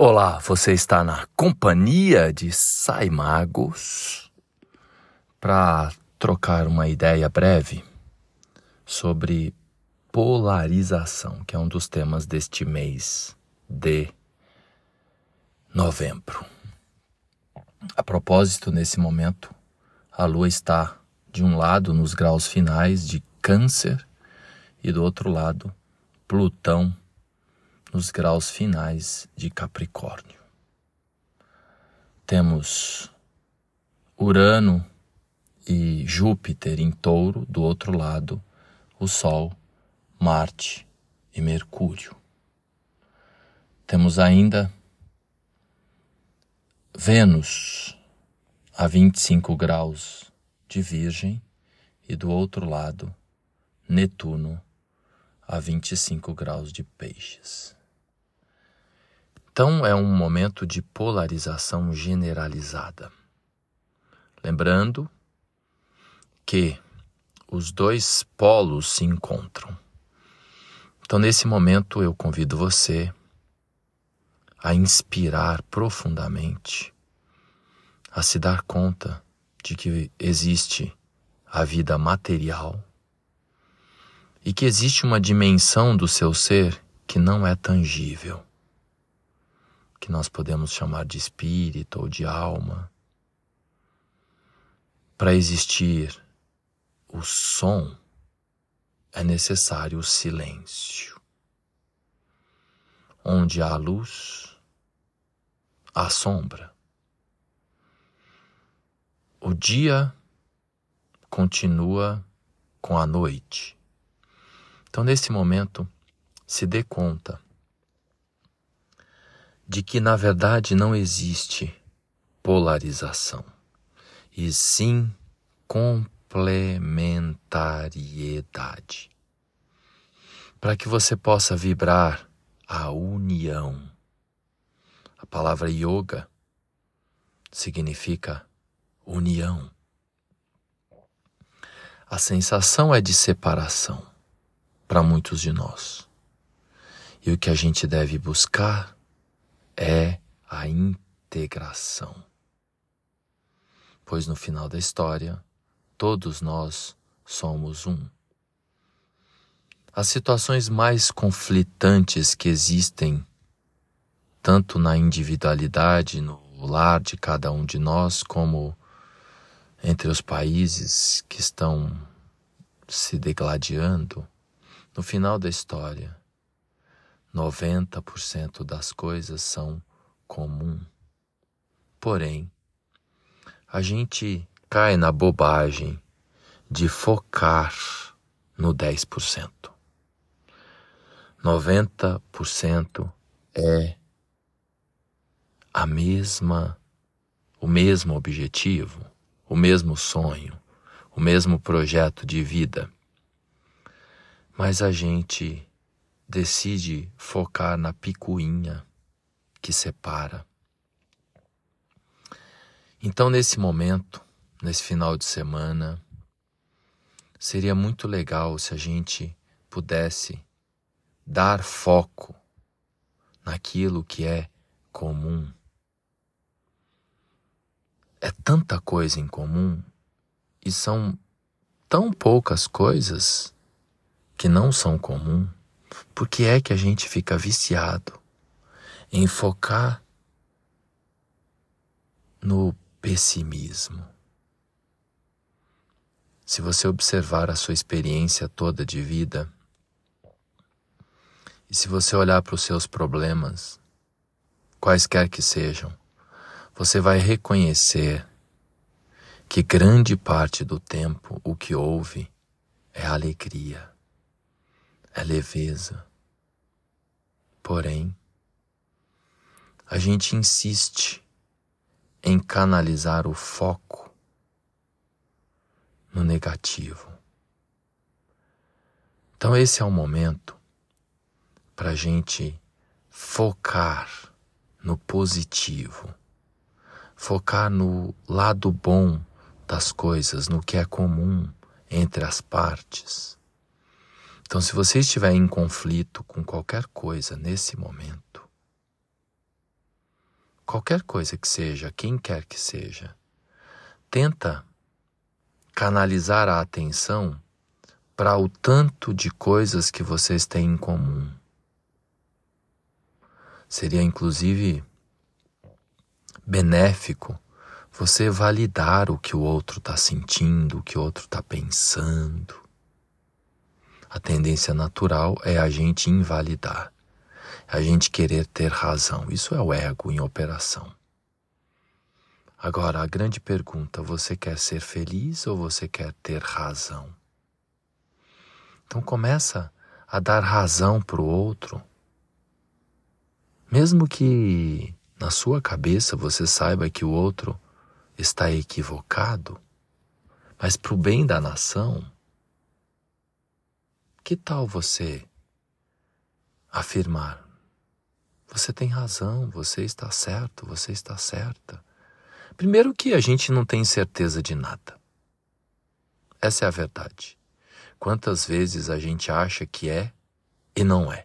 Olá, você está na companhia de Saimagos para trocar uma ideia breve sobre polarização, que é um dos temas deste mês de novembro. A propósito, nesse momento, a Lua está de um lado nos graus finais de Câncer e do outro lado, Plutão nos graus finais de Capricórnio. Temos Urano e Júpiter em Touro, do outro lado, o Sol, Marte e Mercúrio. Temos ainda Vênus a 25 graus de Virgem e do outro lado, Netuno a 25 graus de Peixes. Então é um momento de polarização generalizada. Lembrando que os dois polos se encontram. Então, nesse momento, eu convido você a inspirar profundamente, a se dar conta de que existe a vida material e que existe uma dimensão do seu ser que não é tangível que nós podemos chamar de espírito ou de alma. Para existir o som, é necessário o silêncio. Onde há luz, há sombra. O dia continua com a noite. Então, nesse momento, se dê conta de que na verdade não existe polarização, e sim complementariedade. Para que você possa vibrar a união. A palavra yoga significa união. A sensação é de separação para muitos de nós. E o que a gente deve buscar é a integração. Pois no final da história, todos nós somos um. As situações mais conflitantes que existem, tanto na individualidade, no lar de cada um de nós, como entre os países que estão se degladiando, no final da história, 90% das coisas são comum. Porém, a gente cai na bobagem de focar no 10%. 90% é a mesma o mesmo objetivo, o mesmo sonho, o mesmo projeto de vida. Mas a gente decide focar na picuinha que separa. Então, nesse momento, nesse final de semana, seria muito legal se a gente pudesse dar foco naquilo que é comum. É tanta coisa em comum e são tão poucas coisas que não são comum. Por que é que a gente fica viciado em focar no pessimismo? Se você observar a sua experiência toda de vida, e se você olhar para os seus problemas, quaisquer que sejam, você vai reconhecer que grande parte do tempo o que houve é alegria é leveza. Porém, a gente insiste em canalizar o foco no negativo. Então, esse é o momento para a gente focar no positivo, focar no lado bom das coisas, no que é comum entre as partes então, se você estiver em conflito com qualquer coisa nesse momento, qualquer coisa que seja, quem quer que seja, tenta canalizar a atenção para o tanto de coisas que vocês têm em comum. Seria inclusive benéfico você validar o que o outro está sentindo, o que o outro está pensando. A tendência natural é a gente invalidar, a gente querer ter razão. Isso é o ego em operação. Agora, a grande pergunta: você quer ser feliz ou você quer ter razão? Então começa a dar razão para o outro. Mesmo que na sua cabeça você saiba que o outro está equivocado, mas para o bem da nação, que tal você afirmar: você tem razão, você está certo, você está certa? Primeiro, que a gente não tem certeza de nada. Essa é a verdade. Quantas vezes a gente acha que é e não é?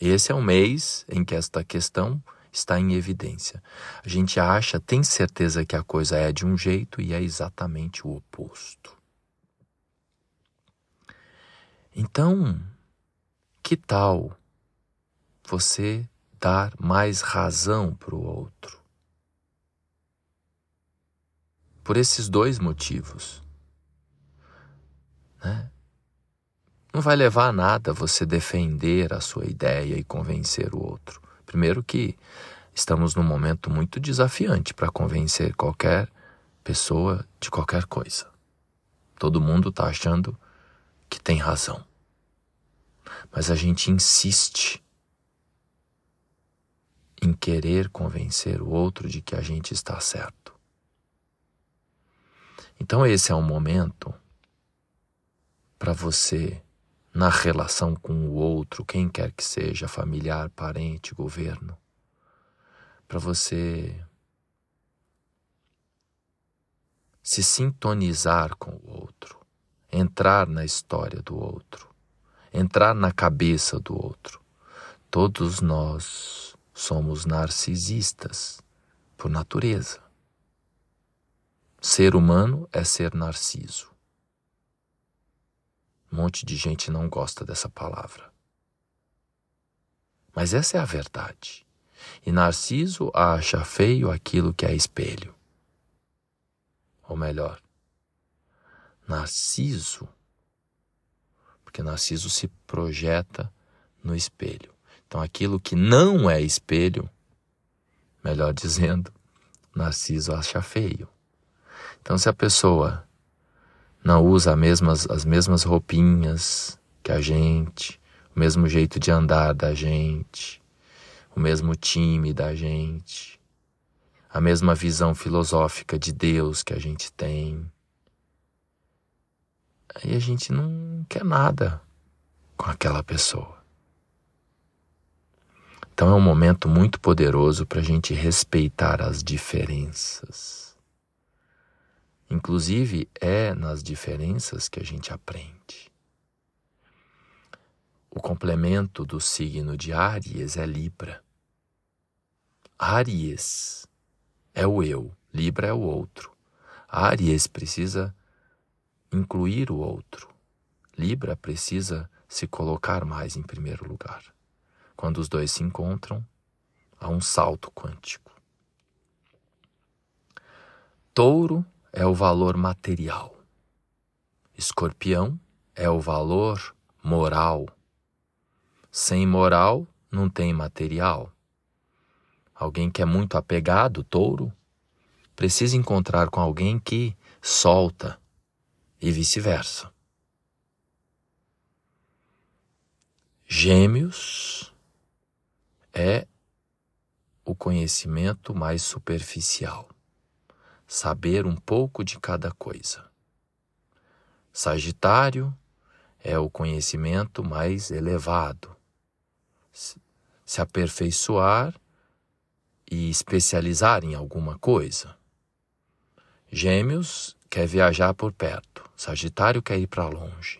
Esse é um mês em que esta questão está em evidência. A gente acha, tem certeza que a coisa é de um jeito e é exatamente o oposto. Então, que tal você dar mais razão para o outro? Por esses dois motivos. Né? Não vai levar a nada você defender a sua ideia e convencer o outro. Primeiro que estamos num momento muito desafiante para convencer qualquer pessoa de qualquer coisa. Todo mundo está achando que tem razão. Mas a gente insiste em querer convencer o outro de que a gente está certo. Então, esse é um momento para você na relação com o outro, quem quer que seja, familiar, parente, governo, para você se sintonizar com o outro, entrar na história do outro, entrar na cabeça do outro. Todos nós somos narcisistas por natureza. Ser humano é ser narciso. Um monte de gente não gosta dessa palavra. Mas essa é a verdade. E Narciso acha feio aquilo que é espelho. Ou melhor, Narciso, Narciso se projeta no espelho. Então aquilo que não é espelho, melhor dizendo, Narciso acha feio. Então se a pessoa não usa as mesmas, as mesmas roupinhas que a gente, o mesmo jeito de andar da gente, o mesmo time da gente, a mesma visão filosófica de Deus que a gente tem. Aí a gente não quer nada com aquela pessoa. Então é um momento muito poderoso para a gente respeitar as diferenças. Inclusive, é nas diferenças que a gente aprende. O complemento do signo de Áries é Libra. Áries é o eu, Libra é o outro. Áries precisa incluir o outro. Libra precisa se colocar mais em primeiro lugar. Quando os dois se encontram, há um salto quântico. Touro é o valor material. Escorpião é o valor moral. Sem moral não tem material. Alguém que é muito apegado, touro, precisa encontrar com alguém que solta e vice-versa. Gêmeos é o conhecimento mais superficial saber um pouco de cada coisa. Sagitário é o conhecimento mais elevado. Se aperfeiçoar e especializar em alguma coisa. Gêmeos quer viajar por perto, Sagitário quer ir para longe.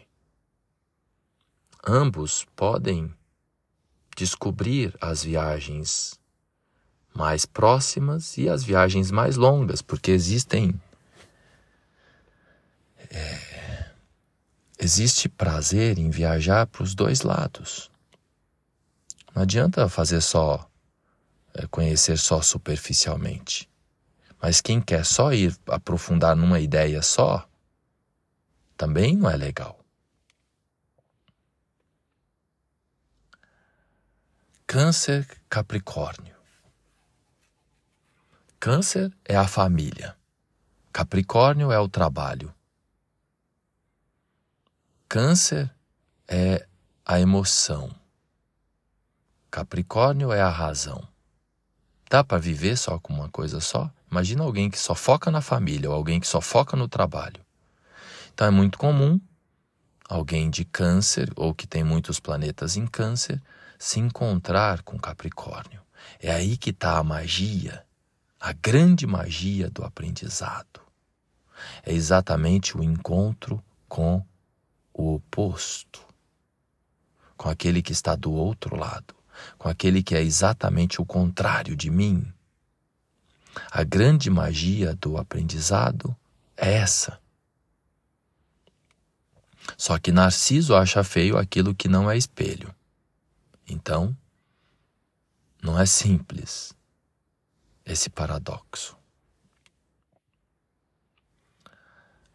Ambos podem descobrir as viagens mais próximas e as viagens mais longas, porque existem. É, existe prazer em viajar para os dois lados. Não adianta fazer só, é, conhecer só superficialmente. Mas quem quer só ir aprofundar numa ideia só, também não é legal. Câncer Capricórnio. Câncer é a família. Capricórnio é o trabalho. Câncer é a emoção. Capricórnio é a razão. Dá para viver só com uma coisa só? Imagina alguém que só foca na família ou alguém que só foca no trabalho. Então é muito comum alguém de Câncer ou que tem muitos planetas em Câncer se encontrar com Capricórnio. É aí que está a magia, a grande magia do aprendizado. É exatamente o encontro com o oposto, com aquele que está do outro lado, com aquele que é exatamente o contrário de mim. A grande magia do aprendizado é essa. Só que Narciso acha feio aquilo que não é espelho. Então, não é simples esse paradoxo.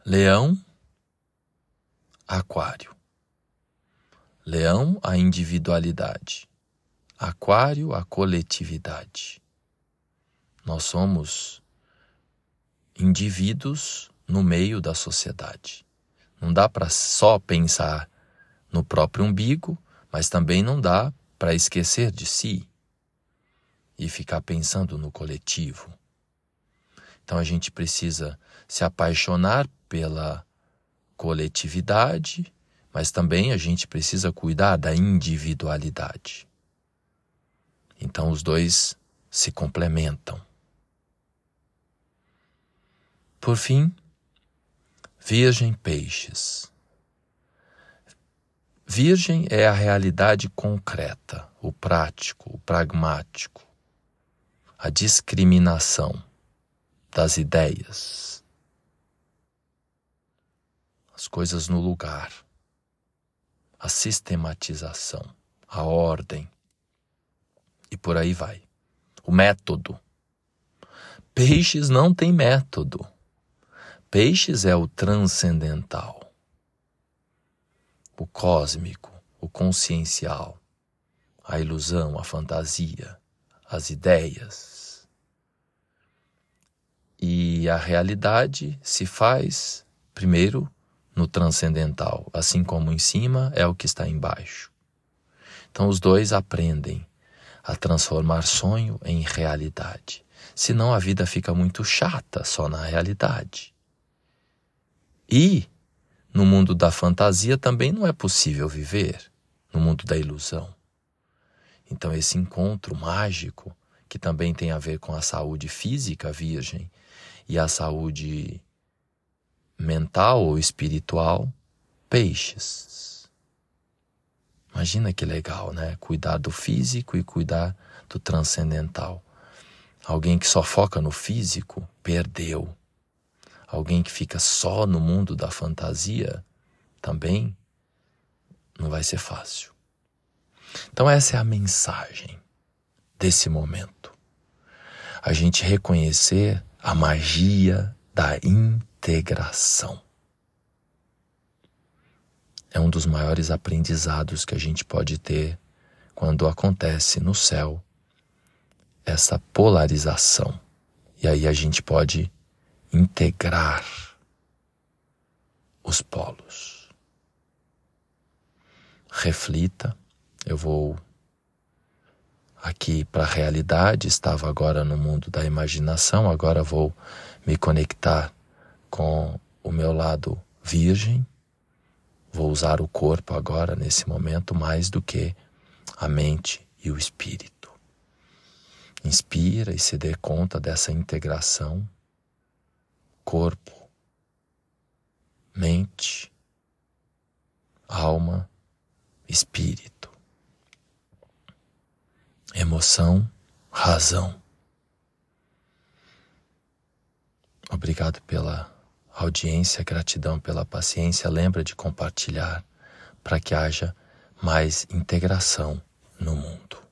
Leão, Aquário. Leão, a individualidade. Aquário, a coletividade. Nós somos indivíduos no meio da sociedade. Não dá para só pensar no próprio umbigo, mas também não dá para esquecer de si e ficar pensando no coletivo. Então a gente precisa se apaixonar pela coletividade, mas também a gente precisa cuidar da individualidade. Então os dois se complementam. Por fim, Virgem Peixes. Virgem é a realidade concreta, o prático, o pragmático, a discriminação das ideias, as coisas no lugar, a sistematização, a ordem e por aí vai. O método. Peixes não tem método. Peixes é o transcendental o cósmico, o consciencial, a ilusão, a fantasia, as ideias. E a realidade se faz, primeiro, no transcendental, assim como em cima é o que está embaixo. Então os dois aprendem a transformar sonho em realidade. Senão a vida fica muito chata só na realidade. E no mundo da fantasia também não é possível viver, no mundo da ilusão. Então, esse encontro mágico, que também tem a ver com a saúde física virgem e a saúde mental ou espiritual, peixes. Imagina que legal, né? Cuidar do físico e cuidar do transcendental. Alguém que só foca no físico perdeu alguém que fica só no mundo da fantasia, também não vai ser fácil. Então, essa é a mensagem desse momento. A gente reconhecer a magia da integração. É um dos maiores aprendizados que a gente pode ter quando acontece no céu essa polarização. E aí a gente pode integrar os polos. Reflita, eu vou aqui para a realidade, estava agora no mundo da imaginação, agora vou me conectar com o meu lado virgem. Vou usar o corpo agora, nesse momento, mais do que a mente e o espírito. Inspira e se dê conta dessa integração corpo, mente, alma, espírito, emoção, razão. Obrigado pela audiência, gratidão pela paciência. Lembra de compartilhar para que haja mais integração no mundo.